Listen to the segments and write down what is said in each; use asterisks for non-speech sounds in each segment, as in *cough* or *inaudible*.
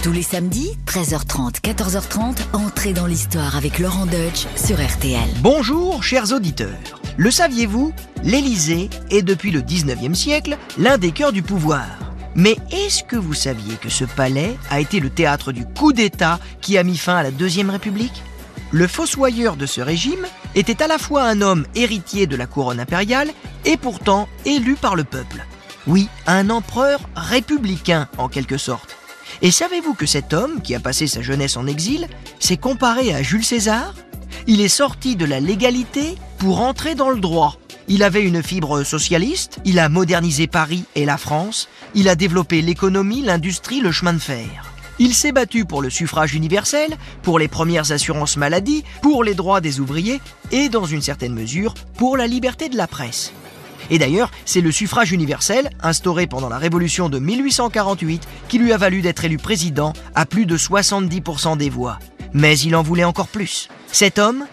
Tous les samedis, 13h30, 14h30, entrez dans l'histoire avec Laurent Deutsch sur RTL. Bonjour, chers auditeurs. Le saviez-vous? L'Élysée est depuis le 19e siècle l'un des cœurs du pouvoir. Mais est-ce que vous saviez que ce palais a été le théâtre du coup d'État qui a mis fin à la Deuxième République? Le fossoyeur de ce régime était à la fois un homme héritier de la couronne impériale et pourtant élu par le peuple. Oui, un empereur républicain en quelque sorte. Et savez-vous que cet homme, qui a passé sa jeunesse en exil, s'est comparé à Jules César? Il est sorti de la légalité pour entrer dans le droit. Il avait une fibre socialiste, il a modernisé Paris et la France, il a développé l'économie, l'industrie, le chemin de fer. Il s'est battu pour le suffrage universel, pour les premières assurances maladie, pour les droits des ouvriers et, dans une certaine mesure, pour la liberté de la presse. Et d'ailleurs, c'est le suffrage universel, instauré pendant la Révolution de 1848, qui lui a valu d'être élu président à plus de 70% des voix. Mais il en voulait encore plus. Cet homme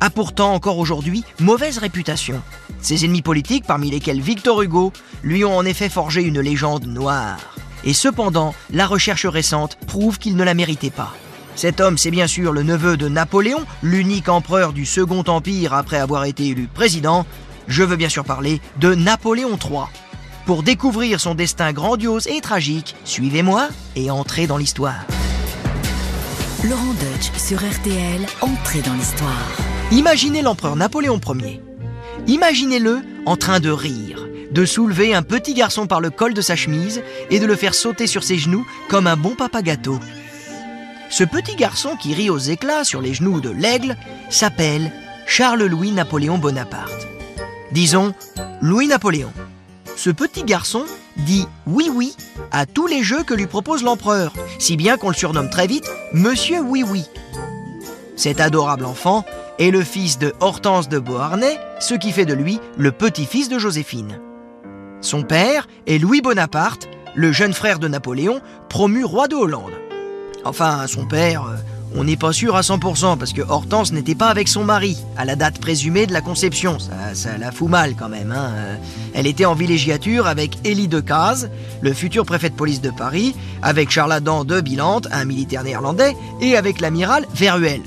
a pourtant encore aujourd'hui mauvaise réputation. Ses ennemis politiques, parmi lesquels Victor Hugo, lui ont en effet forgé une légende noire. Et cependant, la recherche récente prouve qu'il ne la méritait pas. Cet homme, c'est bien sûr le neveu de Napoléon, l'unique empereur du Second Empire après avoir été élu président, je veux bien sûr parler de Napoléon III. Pour découvrir son destin grandiose et tragique, suivez-moi et entrez dans l'histoire. Laurent Deutsch sur RTL, entrez dans l'histoire. Imaginez l'empereur Napoléon Ier. Imaginez-le en train de rire, de soulever un petit garçon par le col de sa chemise et de le faire sauter sur ses genoux comme un bon papa gâteau. Ce petit garçon qui rit aux éclats sur les genoux de l'aigle s'appelle Charles-Louis Napoléon Bonaparte. Disons Louis-Napoléon. Ce petit garçon dit oui oui à tous les jeux que lui propose l'empereur, si bien qu'on le surnomme très vite Monsieur Oui Oui. Cet adorable enfant est le fils de Hortense de Beauharnais, ce qui fait de lui le petit-fils de Joséphine. Son père est Louis Bonaparte, le jeune frère de Napoléon, promu roi de Hollande. Enfin, son père, euh, on n'est pas sûr à 100% parce que Hortense n'était pas avec son mari à la date présumée de la conception. Ça, la fout mal quand même. Hein. Elle était en villégiature avec Élie Decazes, le futur préfet de police de Paris, avec Charlatan de Bilante, un militaire néerlandais, et avec l'amiral Veruel.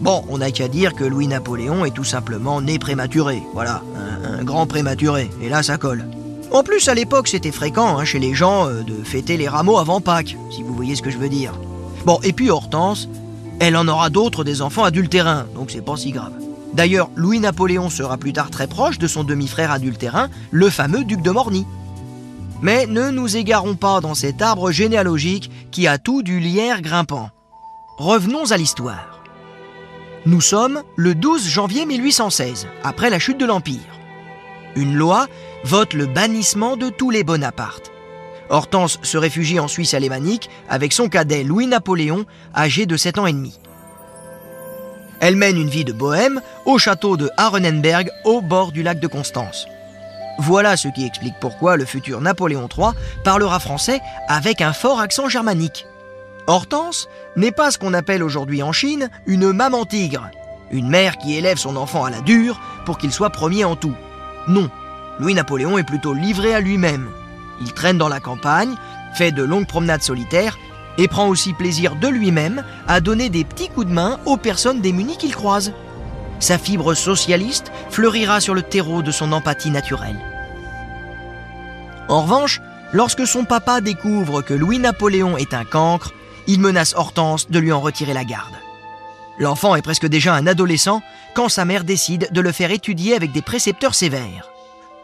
Bon, on n'a qu'à dire que Louis-Napoléon est tout simplement né prématuré. Voilà, un, grand prématuré. Et là, ça colle. En plus, à l'époque, c'était fréquent hein, chez les gens euh, de fêter les rameaux avant Pâques, si vous voyez ce que je veux dire. Bon, et puis Hortense, elle en aura d'autres des enfants adultérins, donc c'est pas si grave. D'ailleurs, Louis-Napoléon sera plus tard très proche de son demi-frère adultérin, le fameux duc de Morny. Mais ne nous égarons pas dans cet arbre généalogique qui a tout du lierre grimpant. Revenons à l'histoire. Nous sommes le 12 janvier 1816, après la chute de l'Empire. Une loi vote le bannissement de tous les Bonapartes. Hortense se réfugie en Suisse alémanique avec son cadet Louis-Napoléon, âgé de 7 ans et demi. Elle mène une vie de bohème au château de Arenenberg, au bord du lac de Constance. Voilà ce qui explique pourquoi le futur Napoléon III parlera français avec un fort accent germanique. Hortense n'est pas ce qu'on appelle aujourd'hui en Chine une maman tigre, une mère qui élève son enfant à la dure pour qu'il soit premier en tout. Non, Louis-Napoléon est plutôt livré à lui-même. Il traîne dans la campagne, fait de longues promenades solitaires et prend aussi plaisir de lui-même à donner des petits coups de main aux personnes démunies qu'il croise. Sa fibre socialiste fleurira sur le terreau de son empathie naturelle. En revanche, lorsque son papa découvre que Louis-Napoléon est un cancre, il menace Hortense de lui en retirer la garde. L'enfant est presque déjà un adolescent quand sa mère décide de le faire étudier avec des précepteurs sévères.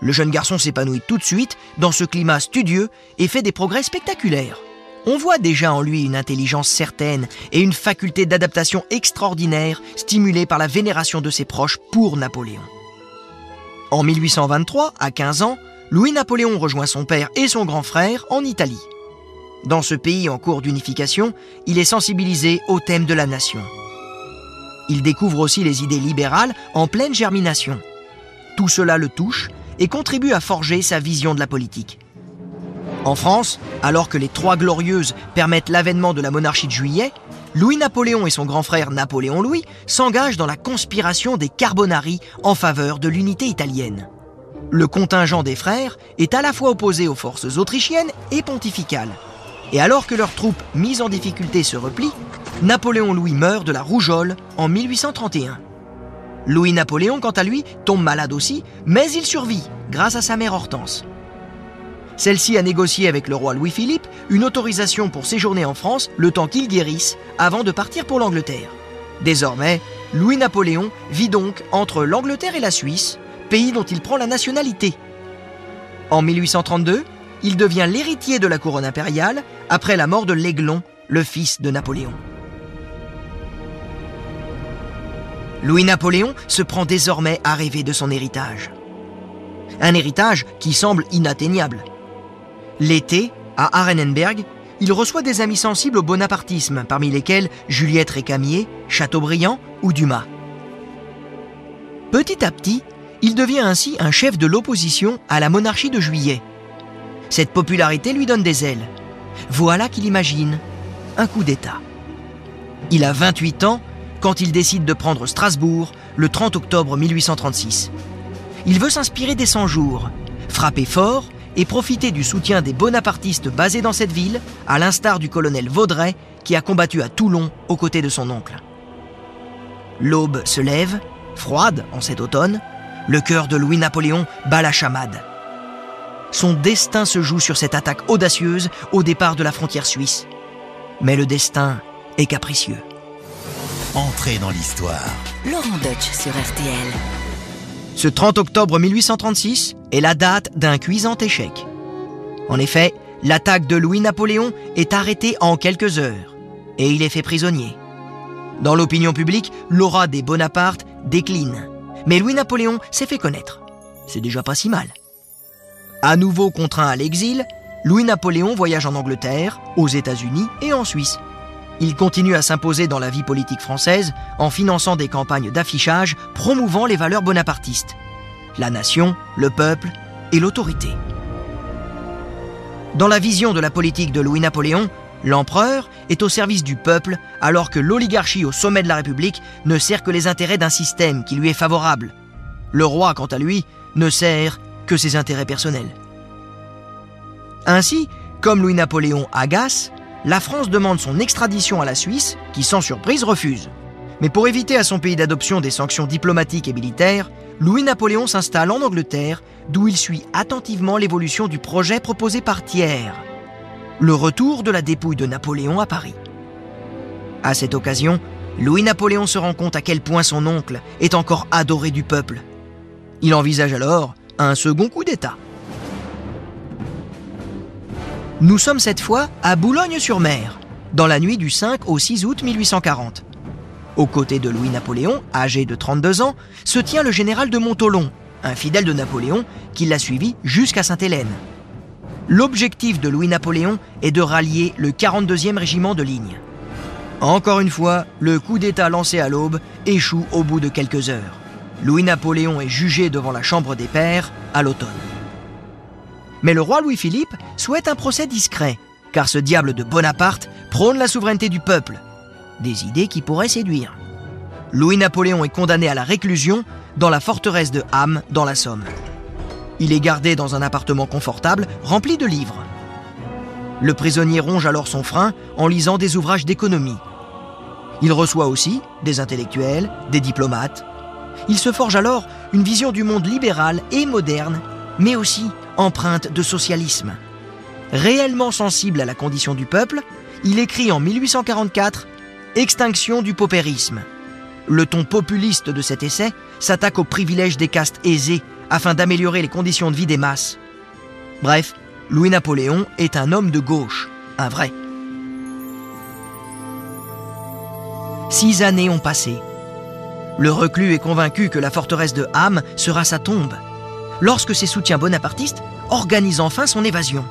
Le jeune garçon s'épanouit tout de suite dans ce climat studieux et fait des progrès spectaculaires. On voit déjà en lui une intelligence certaine et une faculté d'adaptation extraordinaire stimulée par la vénération de ses proches pour Napoléon. En 1823, à 15 ans, Louis-Napoléon rejoint son père et son grand frère en Italie. Dans ce pays en cours d'unification, il est sensibilisé au thème de la nation. Il découvre aussi les idées libérales en pleine germination. Tout cela le touche et contribue à forger sa vision de la politique. En France, alors que les Trois Glorieuses permettent l'avènement de la monarchie de juillet, Louis-Napoléon et son grand frère Napoléon-Louis s'engagent dans la conspiration des Carbonari en faveur de l'unité italienne. Le contingent des frères est à la fois opposé aux forces autrichiennes et pontificales. Et alors que leurs troupes mises en difficulté se replient, Napoléon Louis meurt de la rougeole en 1831. Louis-Napoléon, quant à lui, tombe malade aussi, mais il survit grâce à sa mère Hortense. Celle-ci a négocié avec le roi Louis-Philippe une autorisation pour séjourner en France le temps qu'il guérisse avant de partir pour l'Angleterre. Désormais, Louis-Napoléon vit donc entre l'Angleterre et la Suisse, pays dont il prend la nationalité. En 1832, il devient l'héritier de la couronne impériale après la mort de l'Aiglon, le fils de Napoléon. Louis-Napoléon se prend désormais à rêver de son héritage. Un héritage qui semble inatteignable. L'été, à Arenenberg, il reçoit des amis sensibles au bonapartisme, parmi lesquels Juliette Récamier, Chateaubriand ou Dumas. Petit à petit, il devient ainsi un chef de l'opposition à la monarchie de Juillet. Cette popularité lui donne des ailes. Voilà qu'il imagine un coup d'État. Il a 28 ans quand il décide de prendre Strasbourg le 30 octobre 1836. Il veut s'inspirer des 100 jours, frapper fort et profiter du soutien des bonapartistes basés dans cette ville, à l'instar du colonel Vaudrey qui a combattu à Toulon aux côtés de son oncle. L'aube se lève, froide en cet automne, le cœur de Louis-Napoléon bat la chamade. Son destin se joue sur cette attaque audacieuse au départ de la frontière suisse. Mais le destin est capricieux. Entrée dans l'histoire. Laurent Deutsch sur RTL. Ce 30 octobre 1836 est la date d'un cuisant échec. En effet, l'attaque de Louis-Napoléon est arrêtée en quelques heures et il est fait prisonnier. Dans l'opinion publique, l'aura des Bonaparte décline. Mais Louis-Napoléon s'est fait connaître. C'est déjà pas si mal. À nouveau contraint à l'exil, Louis-Napoléon voyage en Angleterre, aux États-Unis et en Suisse. Il continue à s'imposer dans la vie politique française en finançant des campagnes d'affichage promouvant les valeurs bonapartistes. La nation, le peuple et l'autorité. Dans la vision de la politique de Louis-Napoléon, l'empereur est au service du peuple alors que l'oligarchie au sommet de la République ne sert que les intérêts d'un système qui lui est favorable. Le roi, quant à lui, ne sert que ses intérêts personnels. Ainsi, comme Louis-Napoléon agace, la France demande son extradition à la Suisse, qui sans surprise refuse. Mais pour éviter à son pays d'adoption des sanctions diplomatiques et militaires, Louis-Napoléon s'installe en Angleterre, d'où il suit attentivement l'évolution du projet proposé par Thiers. Le retour de la dépouille de Napoléon à Paris. À cette occasion, Louis-Napoléon se rend compte à quel point son oncle est encore adoré du peuple. Il envisage alors un second coup d'État. Nous sommes cette fois à Boulogne-sur-Mer, dans la nuit du 5 au 6 août 1840. Aux côtés de Louis-Napoléon, âgé de 32 ans, se tient le général de Montolon, un fidèle de Napoléon qui l'a suivi jusqu'à Sainte-Hélène. L'objectif de Louis-Napoléon est de rallier le 42e régiment de ligne. Encore une fois, le coup d'État lancé à l'aube échoue au bout de quelques heures. Louis-Napoléon est jugé devant la Chambre des Pairs à l'automne. Mais le roi Louis-Philippe souhaite un procès discret, car ce diable de Bonaparte prône la souveraineté du peuple. Des idées qui pourraient séduire. Louis-Napoléon est condamné à la réclusion dans la forteresse de Ham, dans la Somme. Il est gardé dans un appartement confortable rempli de livres. Le prisonnier ronge alors son frein en lisant des ouvrages d'économie. Il reçoit aussi des intellectuels, des diplomates. Il se forge alors une vision du monde libéral et moderne, mais aussi empreinte de socialisme. Réellement sensible à la condition du peuple, il écrit en 1844 Extinction du paupérisme. Le ton populiste de cet essai s'attaque aux privilèges des castes aisées afin d'améliorer les conditions de vie des masses. Bref, Louis-Napoléon est un homme de gauche, un vrai. Six années ont passé. Le reclus est convaincu que la forteresse de Ham sera sa tombe, lorsque ses soutiens bonapartistes organisent enfin son évasion.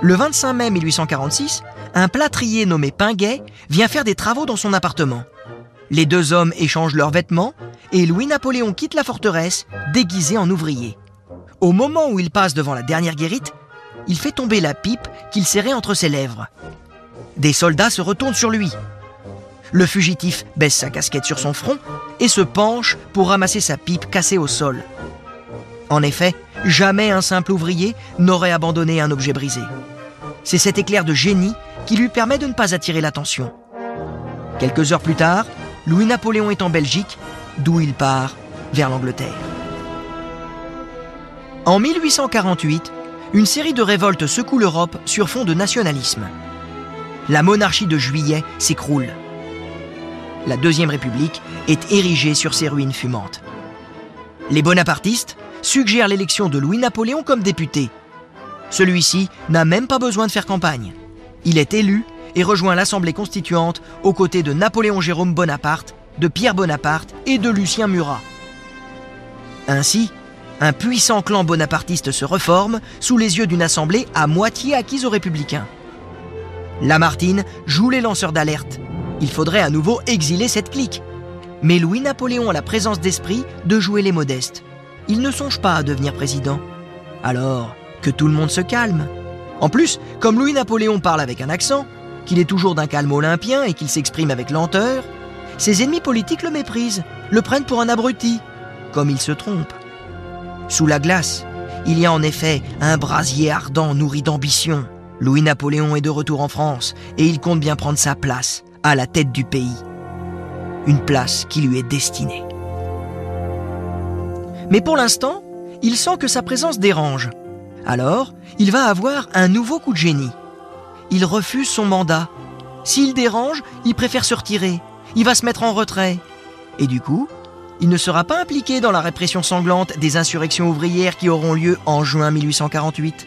Le 25 mai 1846, un plâtrier nommé Pinguet vient faire des travaux dans son appartement. Les deux hommes échangent leurs vêtements et Louis-Napoléon quitte la forteresse déguisé en ouvrier. Au moment où il passe devant la dernière guérite, il fait tomber la pipe qu'il serrait entre ses lèvres. Des soldats se retournent sur lui. Le fugitif baisse sa casquette sur son front et se penche pour ramasser sa pipe cassée au sol. En effet, jamais un simple ouvrier n'aurait abandonné un objet brisé. C'est cet éclair de génie qui lui permet de ne pas attirer l'attention. Quelques heures plus tard, Louis-Napoléon est en Belgique, d'où il part vers l'Angleterre. En 1848, une série de révoltes secoue l'Europe sur fond de nationalisme. La monarchie de juillet s'écroule. La Deuxième République est érigée sur ses ruines fumantes. Les bonapartistes suggèrent l'élection de Louis-Napoléon comme député. Celui-ci n'a même pas besoin de faire campagne. Il est élu et rejoint l'Assemblée constituante aux côtés de Napoléon Jérôme Bonaparte, de Pierre Bonaparte et de Lucien Murat. Ainsi, un puissant clan bonapartiste se reforme sous les yeux d'une assemblée à moitié acquise aux républicains. Lamartine joue les lanceurs d'alerte. Il faudrait à nouveau exiler cette clique. Mais Louis-Napoléon a la présence d'esprit de jouer les modestes. Il ne songe pas à devenir président. Alors, que tout le monde se calme. En plus, comme Louis-Napoléon parle avec un accent, qu'il est toujours d'un calme olympien et qu'il s'exprime avec lenteur, ses ennemis politiques le méprisent, le prennent pour un abruti, comme il se trompe. Sous la glace, il y a en effet un brasier ardent nourri d'ambition. Louis-Napoléon est de retour en France et il compte bien prendre sa place à la tête du pays. Une place qui lui est destinée. Mais pour l'instant, il sent que sa présence dérange. Alors, il va avoir un nouveau coup de génie. Il refuse son mandat. S'il dérange, il préfère se retirer. Il va se mettre en retrait. Et du coup, il ne sera pas impliqué dans la répression sanglante des insurrections ouvrières qui auront lieu en juin 1848.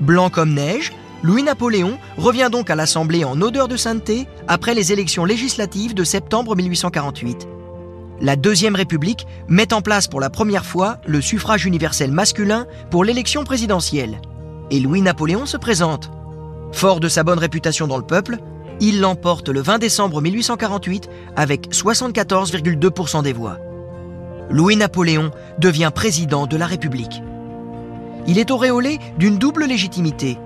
Blanc comme neige, Louis-Napoléon revient donc à l'Assemblée en odeur de sainteté après les élections législatives de septembre 1848. La Deuxième République met en place pour la première fois le suffrage universel masculin pour l'élection présidentielle. Et Louis-Napoléon se présente. Fort de sa bonne réputation dans le peuple, il l'emporte le 20 décembre 1848 avec 74,2% des voix. Louis-Napoléon devient président de la République. Il est auréolé d'une double légitimité,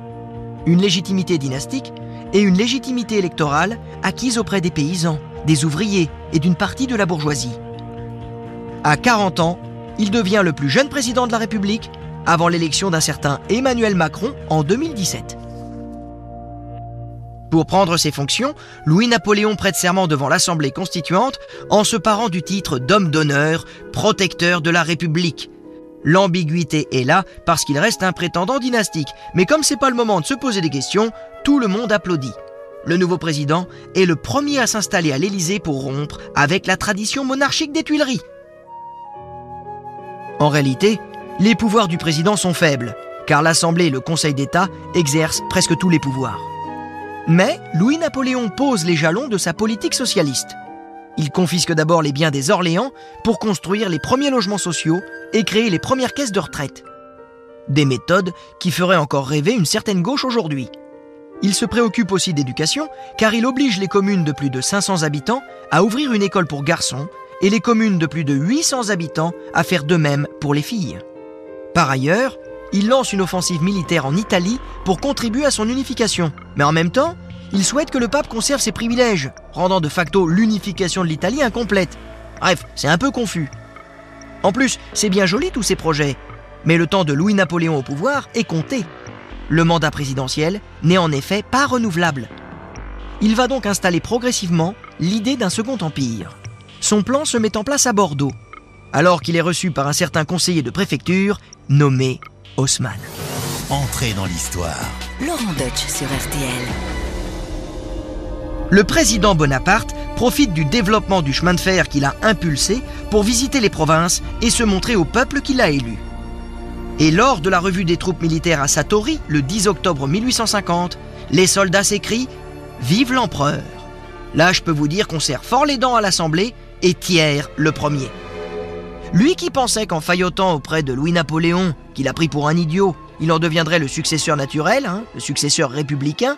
une légitimité dynastique et une légitimité électorale acquise auprès des paysans, des ouvriers et d'une partie de la bourgeoisie. À 40 ans, il devient le plus jeune président de la République avant l'élection d'un certain Emmanuel Macron en 2017. Pour prendre ses fonctions, Louis-Napoléon prête serment devant l'Assemblée constituante en se parant du titre d'homme d'honneur, protecteur de la République, L'ambiguïté est là parce qu'il reste un prétendant dynastique. Mais comme c'est pas le moment de se poser des questions, tout le monde applaudit. Le nouveau président est le premier à s'installer à l'Élysée pour rompre avec la tradition monarchique des Tuileries. En réalité, les pouvoirs du président sont faibles, car l'Assemblée et le Conseil d'État exercent presque tous les pouvoirs. Mais Louis-Napoléon pose les jalons de sa politique socialiste. Il confisque d'abord les biens des Orléans pour construire les premiers logements sociaux et créer les premières caisses de retraite. Des méthodes qui feraient encore rêver une certaine gauche aujourd'hui. Il se préoccupe aussi d'éducation car il oblige les communes de plus de 500 habitants à ouvrir une école pour garçons et les communes de plus de 800 habitants à faire de même pour les filles. Par ailleurs, il lance une offensive militaire en Italie pour contribuer à son unification. Mais en même temps, il souhaite que le pape conserve ses privilèges, rendant de facto l'unification de l'Italie incomplète. Bref, c'est un peu confus. En plus, c'est bien joli tous ces projets, mais le temps de Louis-Napoléon au pouvoir est compté. Le mandat présidentiel n'est en effet pas renouvelable. Il va donc installer progressivement l'idée d'un second empire. Son plan se met en place à Bordeaux, alors qu'il est reçu par un certain conseiller de préfecture nommé Haussmann. Entrée dans l'histoire. Laurent Deutsch sur RTL. Le président Bonaparte profite du développement du chemin de fer qu'il a impulsé pour visiter les provinces et se montrer au peuple qui l'a élu. Et lors de la revue des troupes militaires à Satori, le 10 octobre 1850, les soldats s'écrient Vive l'empereur Là, je peux vous dire qu'on serre fort les dents à l'Assemblée et Thiers le premier. Lui qui pensait qu'en faillotant auprès de Louis-Napoléon, qu'il a pris pour un idiot, il en deviendrait le successeur naturel, hein, le successeur républicain,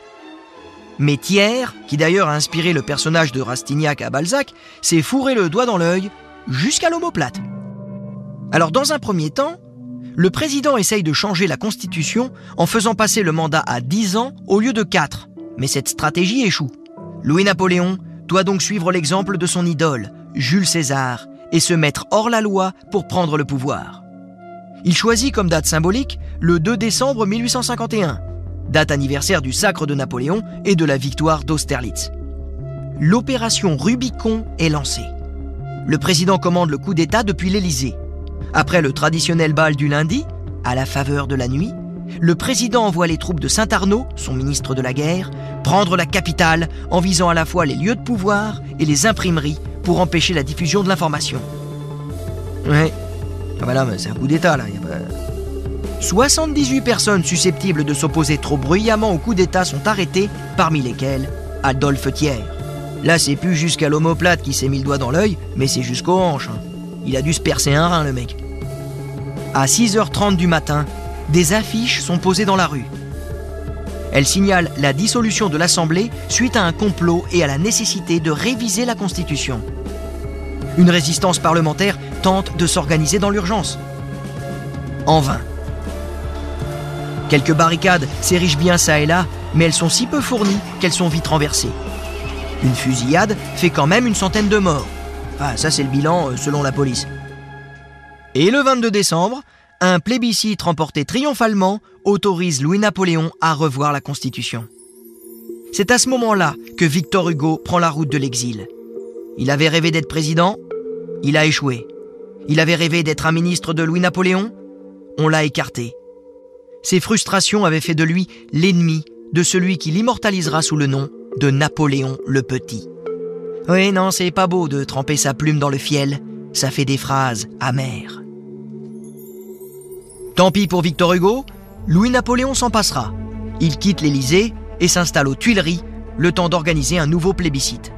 mais Thiers, qui d'ailleurs a inspiré le personnage de Rastignac à Balzac, s'est fourré le doigt dans l'œil jusqu'à l'omoplate. Alors dans un premier temps, le président essaye de changer la constitution en faisant passer le mandat à 10 ans au lieu de 4. Mais cette stratégie échoue. Louis-Napoléon doit donc suivre l'exemple de son idole, Jules César, et se mettre hors la loi pour prendre le pouvoir. Il choisit comme date symbolique le 2 décembre 1851, date anniversaire du sacre de Napoléon et de la victoire d'Austerlitz. L'opération Rubicon est lancée. Le président commande le coup d'État depuis l'Élysée. Après le traditionnel bal du lundi, à la faveur de la nuit, le président envoie les troupes de Saint-Arnaud, son ministre de la guerre, prendre la capitale en visant à la fois les lieux de pouvoir et les imprimeries pour empêcher la diffusion de l'information. Ouais, ah bah là, c'est un coup d'État là. 78 personnes susceptibles de s'opposer trop bruyamment au coup d'État sont arrêtées, parmi lesquelles Adolphe Thiers. Là, c'est plus jusqu'à l'omoplate qui s'est mis le doigt dans l'œil, mais c'est jusqu'aux hanches. Hein. Il a dû se percer un rein, le mec. À 6h30 du matin, des affiches sont posées dans la rue. Elles signalent la dissolution de l'Assemblée suite à un complot et à la nécessité de réviser la Constitution. Une résistance parlementaire tente de s'organiser dans l'urgence. En vain. Quelques barricades s'érigent bien ça et là, mais elles sont si peu fournies qu'elles sont vite renversées. Une fusillade fait quand même une centaine de morts. Ah, ça c'est le bilan euh, selon la police. Et le 22 décembre, un plébiscite remporté triomphalement autorise Louis-Napoléon à revoir la Constitution. C'est à ce moment-là que Victor Hugo prend la route de l'exil. Il avait rêvé d'être président, il a échoué. Il avait rêvé d'être un ministre de Louis-Napoléon, on l'a écarté. Ses frustrations avaient fait de lui l'ennemi de celui qui l'immortalisera sous le nom de Napoléon le Petit. Oui, non, c'est pas beau de tremper sa plume dans le fiel, ça fait des phrases amères. Tant pis pour Victor Hugo, Louis-Napoléon s'en passera. Il quitte l'Élysée et s'installe aux Tuileries, le temps d'organiser un nouveau plébiscite.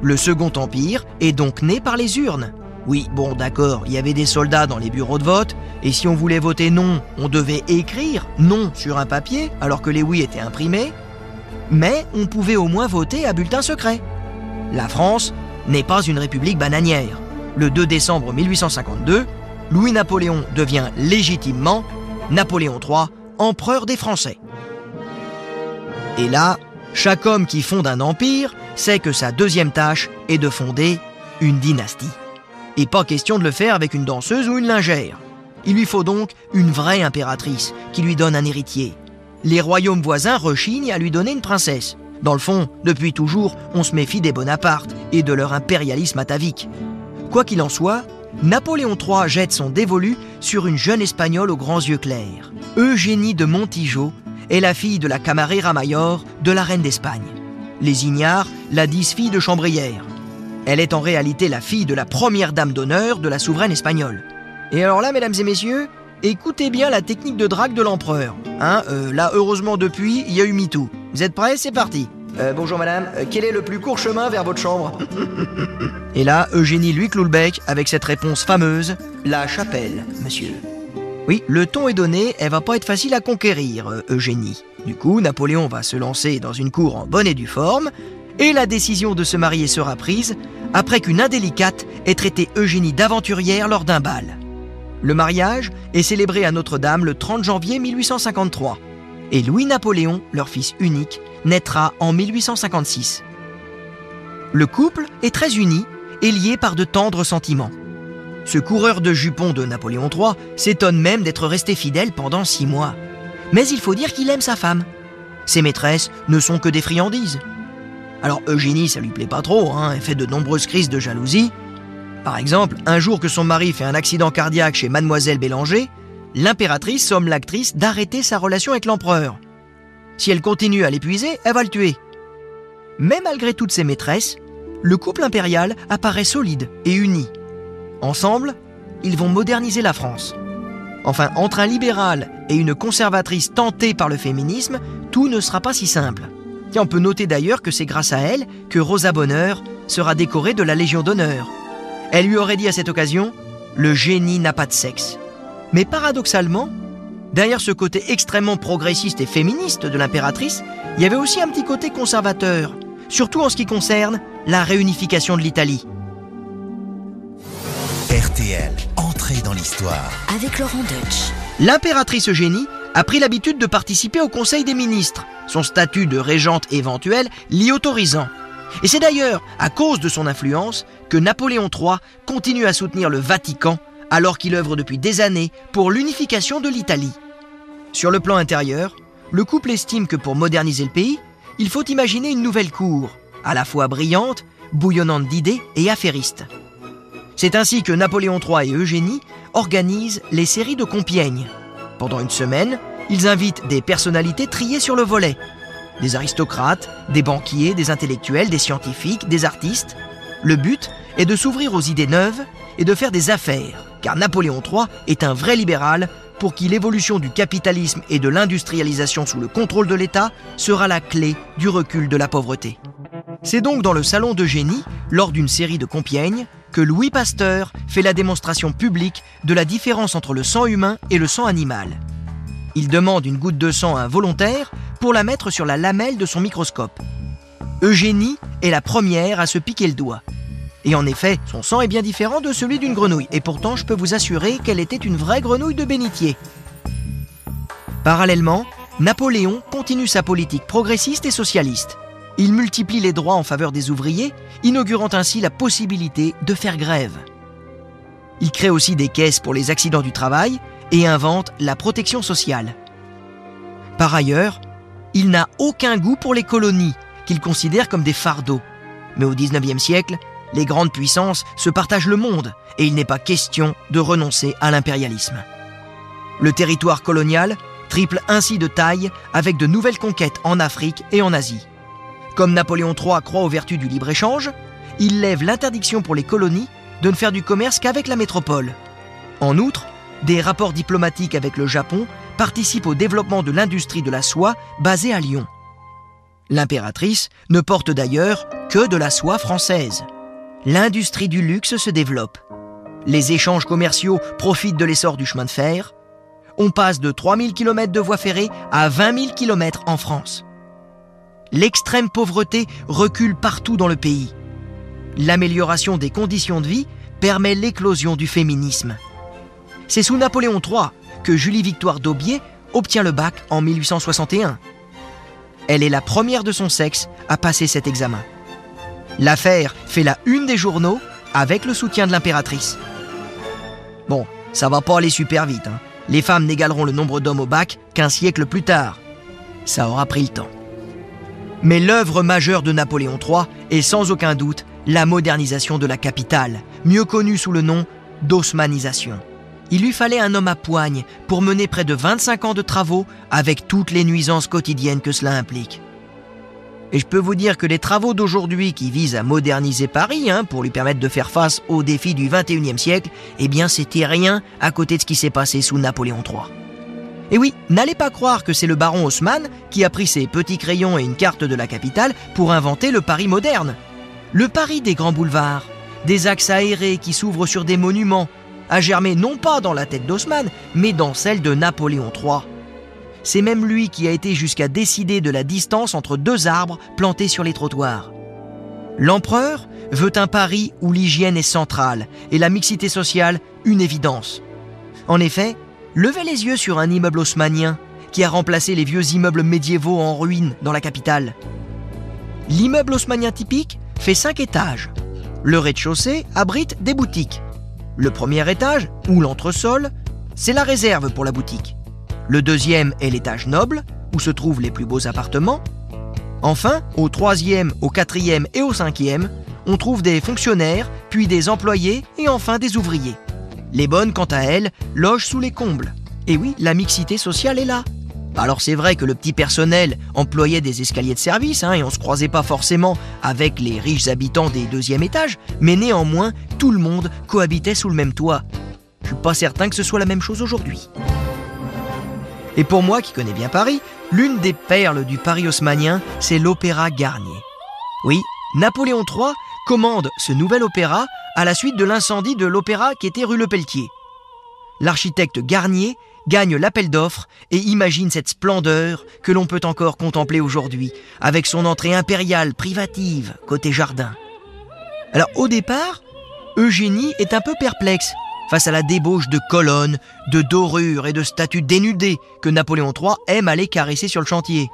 Le Second Empire est donc né par les urnes. Oui, bon, d'accord, il y avait des soldats dans les bureaux de vote, et si on voulait voter non, on devait écrire non sur un papier, alors que les oui étaient imprimés, mais on pouvait au moins voter à bulletin secret. La France n'est pas une république bananière. Le 2 décembre 1852, Louis-Napoléon devient légitimement Napoléon III, empereur des Français. Et là, chaque homme qui fonde un empire sait que sa deuxième tâche est de fonder une dynastie. Et pas question de le faire avec une danseuse ou une lingère. Il lui faut donc une vraie impératrice qui lui donne un héritier. Les royaumes voisins rechignent à lui donner une princesse. Dans le fond, depuis toujours, on se méfie des Bonaparte et de leur impérialisme atavique. Quoi qu'il en soit, Napoléon III jette son dévolu sur une jeune espagnole aux grands yeux clairs. Eugénie de Montijo est la fille de la camarera mayor de la reine d'Espagne. Les ignares la disent fille de chambrière. Elle est en réalité la fille de la première dame d'honneur de la souveraine espagnole. Et alors là, mesdames et messieurs, écoutez bien la technique de drague de l'empereur. Hein, euh, là, heureusement, depuis, il y a eu MeToo. Vous êtes prêts? C'est parti. Euh, bonjour madame, euh, quel est le plus court chemin vers votre chambre *laughs* Et là, Eugénie lui cloue le bec avec cette réponse fameuse La chapelle, monsieur. Oui, le ton est donné, elle va pas être facile à conquérir, Eugénie. Du coup, Napoléon va se lancer dans une cour en bonne et due forme, et la décision de se marier sera prise après qu'une indélicate ait traité Eugénie d'aventurière lors d'un bal. Le mariage est célébré à Notre-Dame le 30 janvier 1853, et Louis-Napoléon, leur fils unique, naîtra en 1856. Le couple est très uni et lié par de tendres sentiments. Ce coureur de jupons de Napoléon III s'étonne même d'être resté fidèle pendant six mois. Mais il faut dire qu'il aime sa femme. Ses maîtresses ne sont que des friandises. Alors Eugénie, ça lui plaît pas trop, hein, elle fait de nombreuses crises de jalousie. Par exemple, un jour que son mari fait un accident cardiaque chez mademoiselle Bélanger, l'impératrice somme l'actrice d'arrêter sa relation avec l'empereur. Si elle continue à l'épuiser, elle va le tuer. Mais malgré toutes ses maîtresses, le couple impérial apparaît solide et uni. Ensemble, ils vont moderniser la France. Enfin, entre un libéral et une conservatrice tentée par le féminisme, tout ne sera pas si simple. Et on peut noter d'ailleurs que c'est grâce à elle que Rosa Bonheur sera décorée de la Légion d'honneur. Elle lui aurait dit à cette occasion Le génie n'a pas de sexe. Mais paradoxalement, derrière ce côté extrêmement progressiste et féministe de l'impératrice, il y avait aussi un petit côté conservateur, surtout en ce qui concerne la réunification de l'Italie. RTL, entrée dans l'histoire. Avec Laurent Deutsch. L'impératrice Eugénie a pris l'habitude de participer au Conseil des ministres, son statut de régente éventuelle l'y autorisant. Et c'est d'ailleurs à cause de son influence que Napoléon III continue à soutenir le Vatican alors qu'il œuvre depuis des années pour l'unification de l'Italie. Sur le plan intérieur, le couple estime que pour moderniser le pays, il faut imaginer une nouvelle cour, à la fois brillante, bouillonnante d'idées et affairiste. C'est ainsi que Napoléon III et Eugénie organisent les séries de Compiègne. Pendant une semaine, ils invitent des personnalités triées sur le volet. Des aristocrates, des banquiers, des intellectuels, des scientifiques, des artistes. Le but est de s'ouvrir aux idées neuves et de faire des affaires, car Napoléon III est un vrai libéral pour qui l'évolution du capitalisme et de l'industrialisation sous le contrôle de l'État sera la clé du recul de la pauvreté. C'est donc dans le salon d'Eugénie, lors d'une série de Compiègne, que Louis Pasteur fait la démonstration publique de la différence entre le sang humain et le sang animal. Il demande une goutte de sang à un volontaire pour la mettre sur la lamelle de son microscope. Eugénie est la première à se piquer le doigt. Et en effet, son sang est bien différent de celui d'une grenouille, et pourtant je peux vous assurer qu'elle était une vraie grenouille de bénitier. Parallèlement, Napoléon continue sa politique progressiste et socialiste. Il multiplie les droits en faveur des ouvriers, inaugurant ainsi la possibilité de faire grève. Il crée aussi des caisses pour les accidents du travail et invente la protection sociale. Par ailleurs, il n'a aucun goût pour les colonies, qu'il considère comme des fardeaux. Mais au XIXe siècle, les grandes puissances se partagent le monde et il n'est pas question de renoncer à l'impérialisme. Le territoire colonial triple ainsi de taille avec de nouvelles conquêtes en Afrique et en Asie. Comme Napoléon III croit aux vertus du libre-échange, il lève l'interdiction pour les colonies de ne faire du commerce qu'avec la métropole. En outre, des rapports diplomatiques avec le Japon participent au développement de l'industrie de la soie basée à Lyon. L'impératrice ne porte d'ailleurs que de la soie française l'industrie du luxe se développe. Les échanges commerciaux profitent de l'essor du chemin de fer. On passe de 3000 km de voies ferrées à 20 000 km en France. L'extrême pauvreté recule partout dans le pays. L'amélioration des conditions de vie permet l'éclosion du féminisme. C'est sous Napoléon III que Julie-Victoire d'Aubier obtient le bac en 1861. Elle est la première de son sexe à passer cet examen. L'affaire fait la une des journaux avec le soutien de l'impératrice. Bon, ça va pas aller super vite. Hein. Les femmes n'égaleront le nombre d'hommes au bac qu'un siècle plus tard. Ça aura pris le temps. Mais l'œuvre majeure de Napoléon III est sans aucun doute la modernisation de la capitale, mieux connue sous le nom d'osmanisation. Il lui fallait un homme à poigne pour mener près de 25 ans de travaux avec toutes les nuisances quotidiennes que cela implique. Et je peux vous dire que les travaux d'aujourd'hui qui visent à moderniser Paris hein, pour lui permettre de faire face aux défis du 21e siècle, eh bien c'était rien à côté de ce qui s'est passé sous Napoléon III. Et oui, n'allez pas croire que c'est le baron Haussmann qui a pris ses petits crayons et une carte de la capitale pour inventer le Paris moderne. Le Paris des grands boulevards, des axes aérés qui s'ouvrent sur des monuments, a germé non pas dans la tête d'Haussmann, mais dans celle de Napoléon III. C'est même lui qui a été jusqu'à décider de la distance entre deux arbres plantés sur les trottoirs. L'empereur veut un Paris où l'hygiène est centrale et la mixité sociale une évidence. En effet, levez les yeux sur un immeuble haussmannien qui a remplacé les vieux immeubles médiévaux en ruine dans la capitale. L'immeuble haussmannien typique fait cinq étages. Le rez-de-chaussée abrite des boutiques. Le premier étage, ou l'entresol, c'est la réserve pour la boutique. Le deuxième est l'étage noble, où se trouvent les plus beaux appartements. Enfin, au troisième, au quatrième et au cinquième, on trouve des fonctionnaires, puis des employés et enfin des ouvriers. Les bonnes, quant à elles, logent sous les combles. Et oui, la mixité sociale est là. Alors c'est vrai que le petit personnel employait des escaliers de service hein, et on se croisait pas forcément avec les riches habitants des deuxièmes étages, mais néanmoins tout le monde cohabitait sous le même toit. Je suis pas certain que ce soit la même chose aujourd'hui. Et pour moi qui connais bien Paris, l'une des perles du Paris haussmannien, c'est l'opéra Garnier. Oui, Napoléon III commande ce nouvel opéra à la suite de l'incendie de l'opéra qui était rue Le Pelletier. L'architecte Garnier gagne l'appel d'offres et imagine cette splendeur que l'on peut encore contempler aujourd'hui, avec son entrée impériale privative côté jardin. Alors au départ, Eugénie est un peu perplexe face à la débauche de colonnes, de dorures et de statues dénudées que Napoléon III aime aller caresser sur le chantier.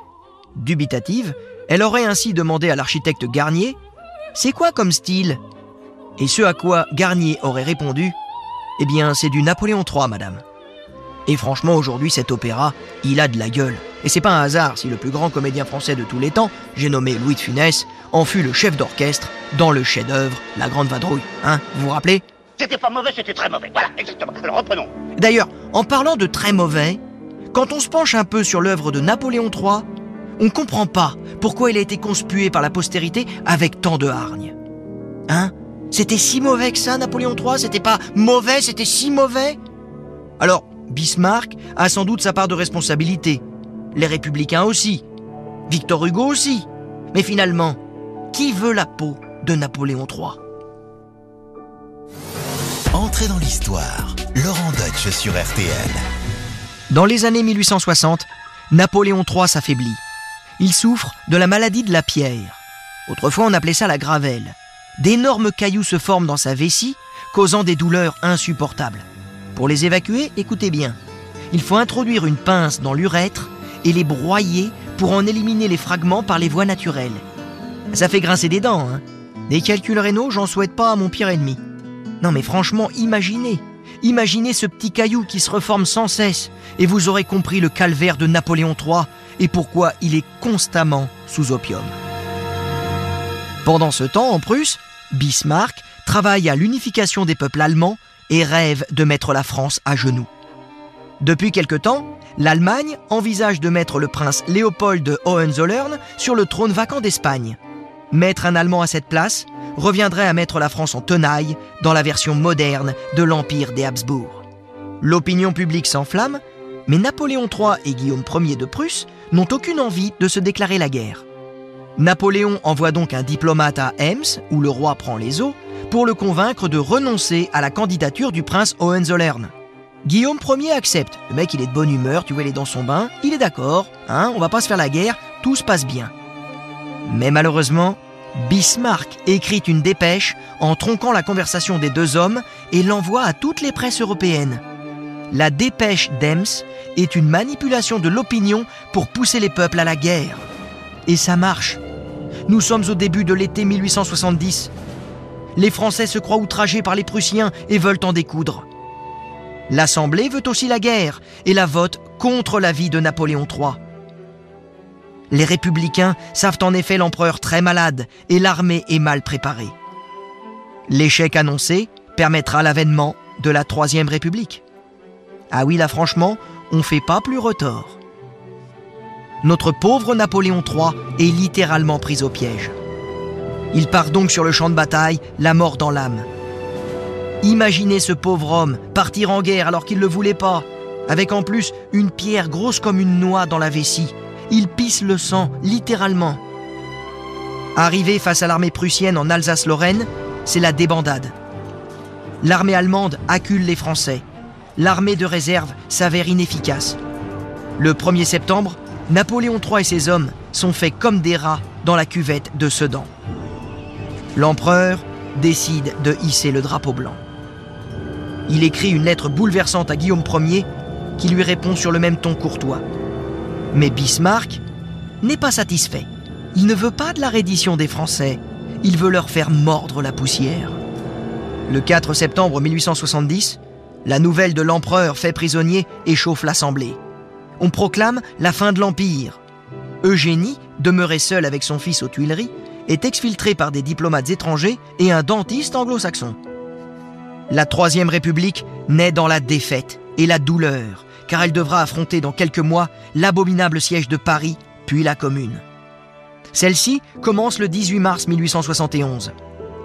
Dubitative, elle aurait ainsi demandé à l'architecte Garnier C'est quoi comme style? Et ce à quoi Garnier aurait répondu Eh bien, c'est du Napoléon III, madame. Et franchement, aujourd'hui, cet opéra, il a de la gueule. Et c'est pas un hasard si le plus grand comédien français de tous les temps, j'ai nommé Louis de Funès, en fut le chef d'orchestre dans le chef-d'œuvre La Grande Vadrouille. Hein, vous vous rappelez? C'était pas mauvais, c'était très mauvais. Voilà, exactement. Alors reprenons. D'ailleurs, en parlant de très mauvais, quand on se penche un peu sur l'œuvre de Napoléon III, on comprend pas pourquoi il a été conspué par la postérité avec tant de hargne. Hein? C'était si mauvais que ça, Napoléon III C'était pas mauvais, c'était si mauvais? Alors, Bismarck a sans doute sa part de responsabilité. Les républicains aussi. Victor Hugo aussi. Mais finalement, qui veut la peau de Napoléon III Entrez dans l'histoire. Laurent Deutsch sur RTL. Dans les années 1860, Napoléon III s'affaiblit. Il souffre de la maladie de la pierre. Autrefois, on appelait ça la gravelle. D'énormes cailloux se forment dans sa vessie, causant des douleurs insupportables. Pour les évacuer, écoutez bien. Il faut introduire une pince dans l'urètre et les broyer pour en éliminer les fragments par les voies naturelles. Ça fait grincer des dents, hein. Des calculs rénaux, j'en souhaite pas à mon pire ennemi. Non mais franchement, imaginez. Imaginez ce petit caillou qui se reforme sans cesse et vous aurez compris le calvaire de Napoléon III et pourquoi il est constamment sous opium. Pendant ce temps, en Prusse, Bismarck travaille à l'unification des peuples allemands et rêve de mettre la France à genoux. Depuis quelque temps, l'Allemagne envisage de mettre le prince Léopold de Hohenzollern sur le trône vacant d'Espagne. Mettre un Allemand à cette place reviendrait à mettre la France en tenaille dans la version moderne de l'Empire des Habsbourg. L'opinion publique s'enflamme, mais Napoléon III et Guillaume Ier de Prusse n'ont aucune envie de se déclarer la guerre. Napoléon envoie donc un diplomate à Ems, où le roi prend les eaux, pour le convaincre de renoncer à la candidature du prince Hohenzollern. Guillaume Ier accepte. Le mec, il est de bonne humeur, tu vois, il est dans son bain, il est d'accord, hein, on va pas se faire la guerre, tout se passe bien. Mais malheureusement, Bismarck écrit une dépêche en tronquant la conversation des deux hommes et l'envoie à toutes les presses européennes. La dépêche d'Ems est une manipulation de l'opinion pour pousser les peuples à la guerre. Et ça marche. Nous sommes au début de l'été 1870. Les Français se croient outragés par les Prussiens et veulent en découdre. L'Assemblée veut aussi la guerre et la vote contre l'avis de Napoléon III. Les républicains savent en effet l'empereur très malade et l'armée est mal préparée. L'échec annoncé permettra l'avènement de la Troisième République. Ah oui, là franchement, on fait pas plus retort. Notre pauvre Napoléon III est littéralement pris au piège. Il part donc sur le champ de bataille, la mort dans l'âme. Imaginez ce pauvre homme partir en guerre alors qu'il ne le voulait pas, avec en plus une pierre grosse comme une noix dans la vessie. Il pisse le sang, littéralement. Arrivé face à l'armée prussienne en Alsace-Lorraine, c'est la débandade. L'armée allemande accule les Français. L'armée de réserve s'avère inefficace. Le 1er septembre, Napoléon III et ses hommes sont faits comme des rats dans la cuvette de Sedan. L'empereur décide de hisser le drapeau blanc. Il écrit une lettre bouleversante à Guillaume Ier qui lui répond sur le même ton courtois. Mais Bismarck n'est pas satisfait. Il ne veut pas de la reddition des Français, il veut leur faire mordre la poussière. Le 4 septembre 1870, la nouvelle de l'empereur fait prisonnier échauffe l'Assemblée. On proclame la fin de l'Empire. Eugénie, demeurée seule avec son fils aux Tuileries, est exfiltrée par des diplomates étrangers et un dentiste anglo-saxon. La Troisième République naît dans la défaite et la douleur, car elle devra affronter dans quelques mois l'abominable siège de Paris, puis la Commune. Celle-ci commence le 18 mars 1871.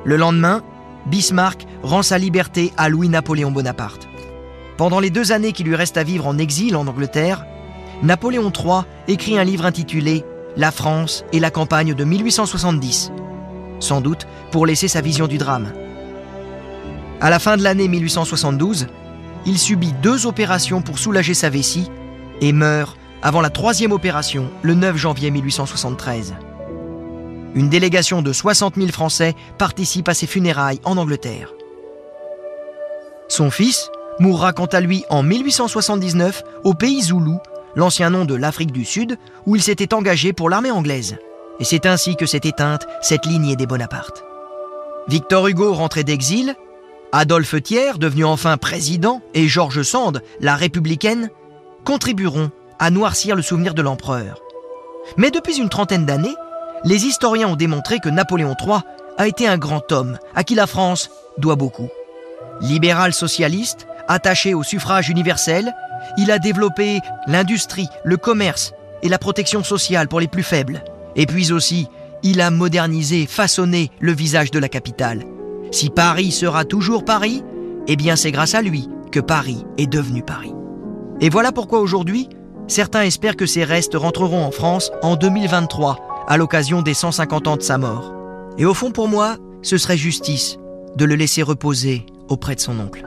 Le lendemain, Bismarck rend sa liberté à Louis-Napoléon Bonaparte. Pendant les deux années qui lui restent à vivre en exil en Angleterre, Napoléon III écrit un livre intitulé La France et la campagne de 1870, sans doute pour laisser sa vision du drame. À la fin de l'année 1872, il subit deux opérations pour soulager sa vessie et meurt avant la troisième opération le 9 janvier 1873. Une délégation de 60 000 Français participe à ses funérailles en Angleterre. Son fils mourra quant à lui en 1879 au pays Zoulou, l'ancien nom de l'Afrique du Sud, où il s'était engagé pour l'armée anglaise. Et c'est ainsi que s'est éteinte cette lignée des Bonaparte. Victor Hugo rentré d'exil, Adolphe Thiers, devenu enfin président, et Georges Sand, la républicaine, contribueront à noircir le souvenir de l'empereur. Mais depuis une trentaine d'années, les historiens ont démontré que Napoléon III a été un grand homme à qui la France doit beaucoup. Libéral socialiste, attaché au suffrage universel, il a développé l'industrie, le commerce et la protection sociale pour les plus faibles. Et puis aussi, il a modernisé, façonné le visage de la capitale. Si Paris sera toujours Paris, eh bien c'est grâce à lui que Paris est devenu Paris. Et voilà pourquoi aujourd'hui, certains espèrent que ses restes rentreront en France en 2023, à l'occasion des 150 ans de sa mort. Et au fond pour moi, ce serait justice de le laisser reposer auprès de son oncle.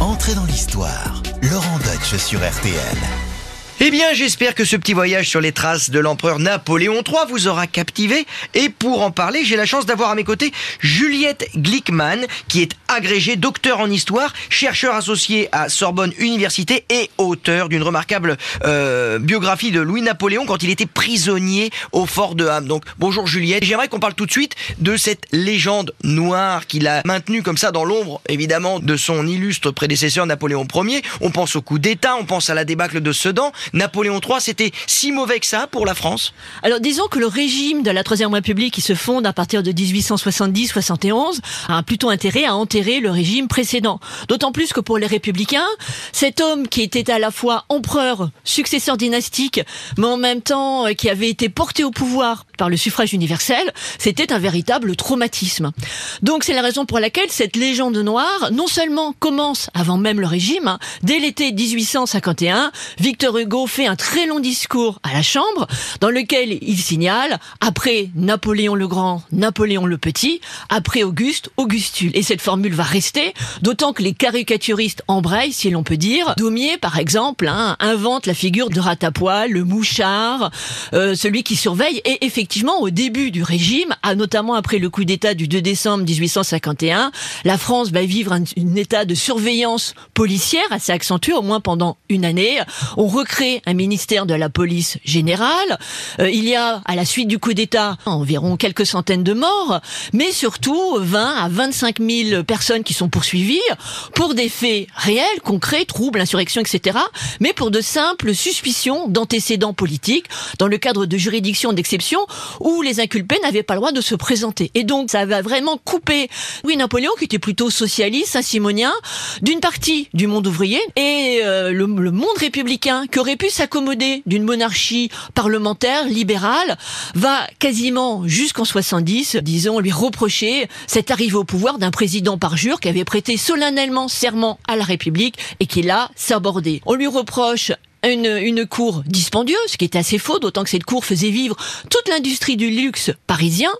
Entrez dans l'histoire. Laurent Deutsch sur RTL. Eh bien, j'espère que ce petit voyage sur les traces de l'empereur Napoléon III vous aura captivé. Et pour en parler, j'ai la chance d'avoir à mes côtés Juliette Glickman, qui est agrégée docteur en histoire, chercheur associé à Sorbonne Université et auteur d'une remarquable euh, biographie de Louis-Napoléon quand il était prisonnier au fort de Ham. Donc, bonjour Juliette. J'aimerais qu'on parle tout de suite de cette légende noire qu'il a maintenue comme ça dans l'ombre, évidemment, de son illustre prédécesseur Napoléon Ier. On pense au coup d'État, on pense à la débâcle de Sedan. Napoléon III, c'était si mauvais que ça pour la France Alors disons que le régime de la Troisième République qui se fonde à partir de 1870-71 a plutôt intérêt à enterrer le régime précédent. D'autant plus que pour les républicains, cet homme qui était à la fois empereur, successeur dynastique, mais en même temps euh, qui avait été porté au pouvoir par le suffrage universel, c'était un véritable traumatisme. Donc c'est la raison pour laquelle cette légende noire non seulement commence avant même le régime, hein, dès l'été 1851, Victor Hugo fait un très long discours à la Chambre dans lequel il signale après Napoléon le Grand, Napoléon le Petit, après Auguste, Augustule. Et cette formule va rester, d'autant que les caricaturistes embrayent, si l'on peut dire. Daumier, par exemple, hein, invente la figure de Ratapoil, le mouchard, euh, celui qui surveille. Et effectivement, au début du régime, à, notamment après le coup d'État du 2 décembre 1851, la France va vivre un, un état de surveillance policière assez accentué, au moins pendant une année. On recrée un ministère de la police générale. Euh, il y a, à la suite du coup d'État, environ quelques centaines de morts, mais surtout 20 à 25 000 personnes qui sont poursuivies pour des faits réels, concrets, troubles, insurrections, etc., mais pour de simples suspicions d'antécédents politiques dans le cadre de juridictions d'exception où les inculpés n'avaient pas le droit de se présenter. Et donc, ça va vraiment couper, oui, Napoléon, qui était plutôt socialiste, saint-simonien, d'une partie du monde ouvrier et euh, le, le monde républicain qui aurait pu s'accommoder d'une monarchie parlementaire libérale, va quasiment jusqu'en 70, disons, lui reprocher cette arrivée au pouvoir d'un président par jure qui avait prêté solennellement serment à la République et qui l'a sabordé. On lui reproche une, une cour dispendieuse, ce qui est assez faux, d'autant que cette cour faisait vivre toute l'industrie du luxe parisien.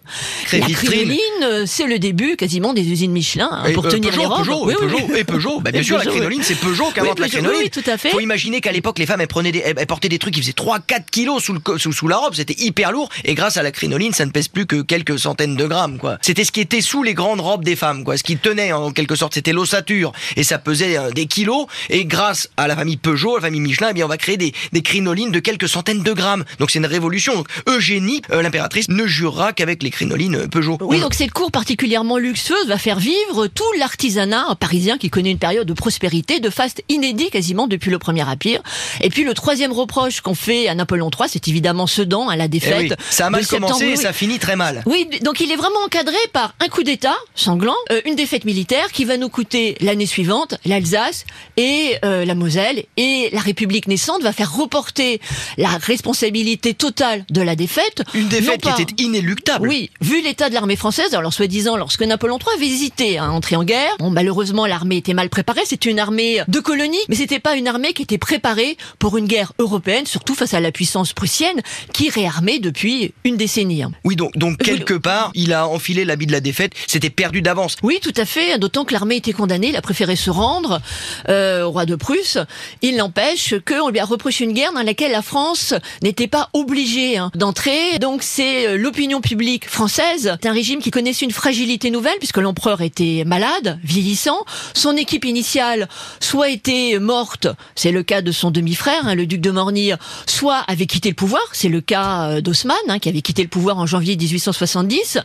Très la crinoline, euh, c'est le début quasiment des usines Michelin hein, pour euh, tenir Peugeot, les robes. Peugeot, Oui, et Peugeot, oui. et Peugeot. Bah, bien Et sûr, la crinoline, c'est Peugeot qui invente la crinoline. oui, tout à fait. Faut imaginer qu'à l'époque, les femmes, elles prenaient des, elles, elles portaient des trucs qui faisaient 3-4 kilos sous, le, co- sous, sous la robe. C'était hyper lourd. Et grâce à la crinoline, ça ne pèse plus que quelques centaines de grammes, quoi. C'était ce qui était sous les grandes robes des femmes, quoi. Ce qui tenait, en quelque sorte, c'était l'ossature. Et ça pesait euh, des kilos. Et grâce à la famille Peugeot, la famille Michelin, eh bien, on va créer des, des crinolines de quelques centaines de grammes. Donc c'est une révolution. Donc, Eugénie, euh, l'impératrice, ne jurera qu'avec les crinolines euh, Peugeot. Oui, On- donc cette cour particulièrement luxueuse va faire vivre tout l'artisanat parisien qui connaît une période de prospérité, de faste inédit quasiment depuis le premier empire. Et puis le troisième reproche qu'on fait à Napoléon III, c'est évidemment Sedan, à la Eh défaite. oui, ça a mal commencé et ça finit très mal. Oui, donc il est vraiment encadré par un coup d'État sanglant, euh, une défaite militaire qui va nous coûter l'année suivante l'Alsace et euh, la Moselle. Et la République naissante va faire reporter la responsabilité totale de la défaite. Une défaite pas- qui était inéluctable. oui, vu l'état de l'armée française, alors soi-disant, lorsque Napoléon III avait hésité à entrer en guerre, bon, malheureusement, l'armée était mal préparée, c'était une armée de colonies, mais c'était pas une armée qui était préparée pour une guerre européenne, surtout face à la puissance prussienne, qui réarmait depuis une décennie. hein. Oui, donc, donc quelque part, il a enfilé l'habit de la défaite, c'était perdu d'avance. Oui, tout à fait, d'autant que l'armée était condamnée, il a préféré se rendre euh, au roi de Prusse. Il n'empêche qu'on lui a reproché une guerre dans laquelle la France n'était pas obligée hein, d'entrer. Donc c'est euh, l'opinion publique française, c'est un régime qui connaissait une fragilité nouvelle puisque l'empereur était malade, vieillissant. Son équipe initiale soit était morte, c'est le cas de son demi-frère, hein, le duc de Mornir, soit avait quitté le pouvoir, c'est le cas euh, d'Haussmann hein, qui avait quitté le pouvoir en janvier 1870,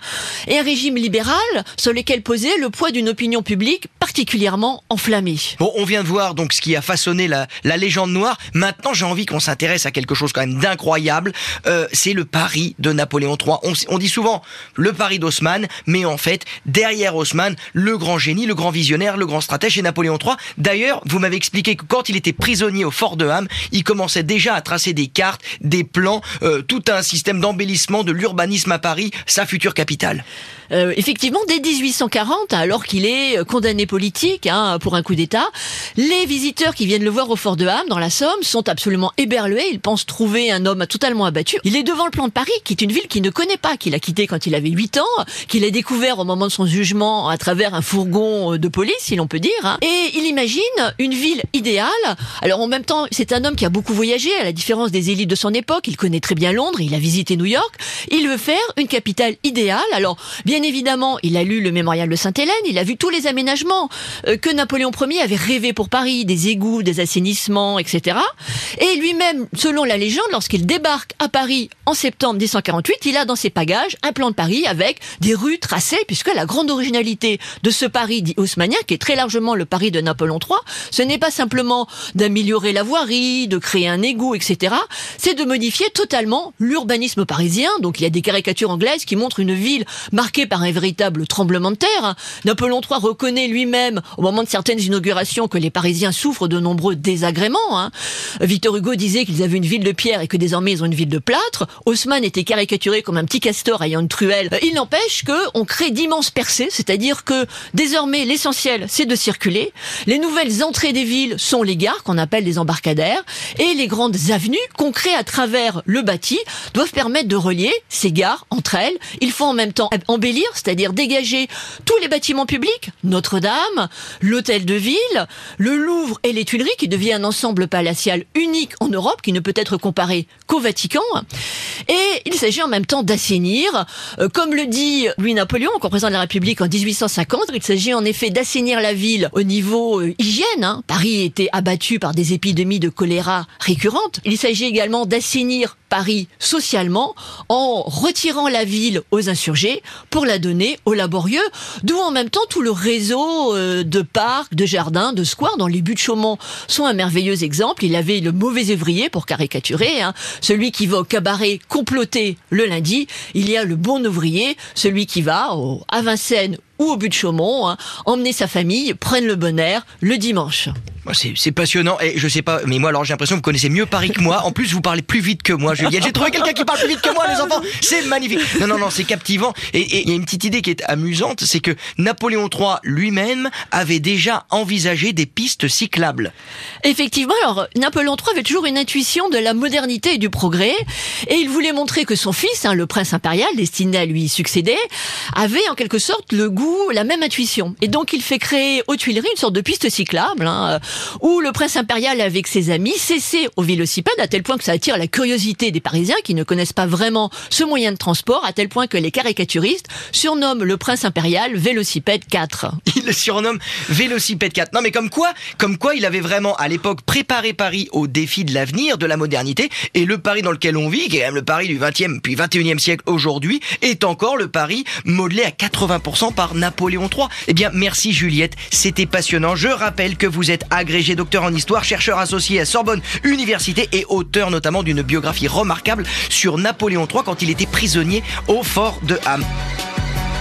et un régime libéral sur lequel posait le poids d'une opinion publique particulièrement enflammée. Bon, on vient de voir donc ce qui a façonné la légende noire. Maintenant, j'ai envie qu'on s'intéresse à quelque chose quand même d'incroyable. Euh, c'est le Paris de Napoléon III. On, on dit souvent le Paris d'Haussmann, mais en fait, derrière Haussmann, le grand génie, le grand visionnaire, le grand stratège, c'est Napoléon III. D'ailleurs, vous m'avez expliqué que quand il était prisonnier au fort de Ham, il commençait déjà à tracer des cartes, des plans, euh, tout un système d'embellissement de l'urbanisme à Paris, sa future capitale. Euh, effectivement, dès 1840, alors qu'il est euh, condamné politique hein, pour un coup d'État, les visiteurs qui viennent le voir au fort de Ham, dans la Somme, sont absolument éberlués. Ils pensent trouver un homme totalement abattu. Il est devant le plan de Paris, qui est une ville qu'il ne connaît pas, qu'il a quitté quand il avait 8 ans, qu'il a découvert au moment de son jugement à travers un fourgon de police, si l'on peut dire. Hein. Et il imagine une ville idéale. Alors en même temps, c'est un homme qui a beaucoup voyagé, à la différence des élites de son époque. Il connaît très bien Londres, il a visité New York. Il veut faire une capitale idéale. Alors bien évidemment, il a lu le mémorial de Sainte-Hélène, il a vu tous les aménagements euh, que Napoléon Ier avait rêvé pour Paris, des égouts, des assainissements, etc. Et lui-même, selon la légende, lorsqu'il débarque à Paris en septembre 1848, il a dans ses bagages un plan de Paris avec des rues tracées, puisque la grande originalité de ce Paris dit haussmannien, qui est très largement le Paris de Napoléon III, ce n'est pas simplement d'améliorer la voirie, de créer un égout, etc. C'est de modifier totalement l'urbanisme parisien. Donc il y a des caricatures anglaises qui montrent une ville marquée par un véritable tremblement de terre. Napoléon III reconnaît lui-même, au moment de certaines inaugurations, que les Parisiens souffrent de nombreux désagréments. Hein. Victor Hugo disait qu'ils avaient une ville de pierre et que désormais ils ont une ville de plâtre. Haussmann était caricaturé comme un petit castor ayant une truelle. Il n'empêche qu'on crée d'immenses percées, c'est-à-dire que désormais l'essentiel c'est de circuler. Les nouvelles entrées des villes sont les gares qu'on appelle les embarcadères et les grandes avenues qu'on crée à travers le bâti doivent permettre de relier ces gares entre elles. Il faut en même temps embellir, c'est-à-dire dégager tous les bâtiments publics, Notre-Dame, l'hôtel de ville, le Louvre et les Tuileries qui devient un ensemble palatial unique en Europe qui ne peut être comparé qu'au Vatican. Et il s'agit en même temps d'assainir, euh, comme le dit Louis-Napoléon, encore président de la République en 1850, il s'agit en effet d'assainir la ville au niveau euh, hygiène. Hein. Paris était abattu par des épidémies de choléra récurrentes. Il s'agit également d'assainir Paris socialement en retirant la ville aux insurgés pour la donner aux laborieux, d'où en même temps tout le réseau euh, de parcs, de jardins, de squares dont les buts de Chaumont sont un merveilleux exemple. Il avait le mauvais ouvrier pour caricaturer, hein, celui qui va au cabaret comploter le lundi. Il y a le bon ouvrier, celui qui va à Vincennes ou au but de Chaumont, hein, emmener sa famille, prendre le bon air le dimanche. C'est passionnant et je sais pas, mais moi alors j'ai l'impression que vous connaissez mieux Paris que moi. En plus, vous parlez plus vite que moi, Juliette. J'ai trouvé quelqu'un qui parle plus vite que moi, les enfants. C'est magnifique. Non, non, non, c'est captivant. Et il y a une petite idée qui est amusante, c'est que Napoléon III lui-même avait déjà envisagé des pistes cyclables. Effectivement, alors Napoléon III avait toujours une intuition de la modernité et du progrès, et il voulait montrer que son fils, hein, le prince impérial, destiné à lui succéder, avait en quelque sorte le la même intuition. Et donc il fait créer aux Tuileries une sorte de piste cyclable. Hein, où le prince impérial avec ses amis s'essaie au vélocipède à tel point que ça attire la curiosité des Parisiens qui ne connaissent pas vraiment ce moyen de transport, à tel point que les caricaturistes surnomment le prince impérial Vélocipède 4. *laughs* Il le surnomme Vélocipède 4. Non mais comme quoi, comme quoi il avait vraiment à l'époque préparé Paris au défi de l'avenir, de la modernité, et le Paris dans lequel on vit, qui est même le Paris du 20e puis 21e siècle aujourd'hui, est encore le Paris modelé à 80% par Napoléon III. Eh bien merci Juliette, c'était passionnant. Je rappelle que vous êtes agrégé docteur en histoire, chercheur associé à Sorbonne Université et auteur notamment d'une biographie remarquable sur Napoléon III quand il était prisonnier au fort de Ham.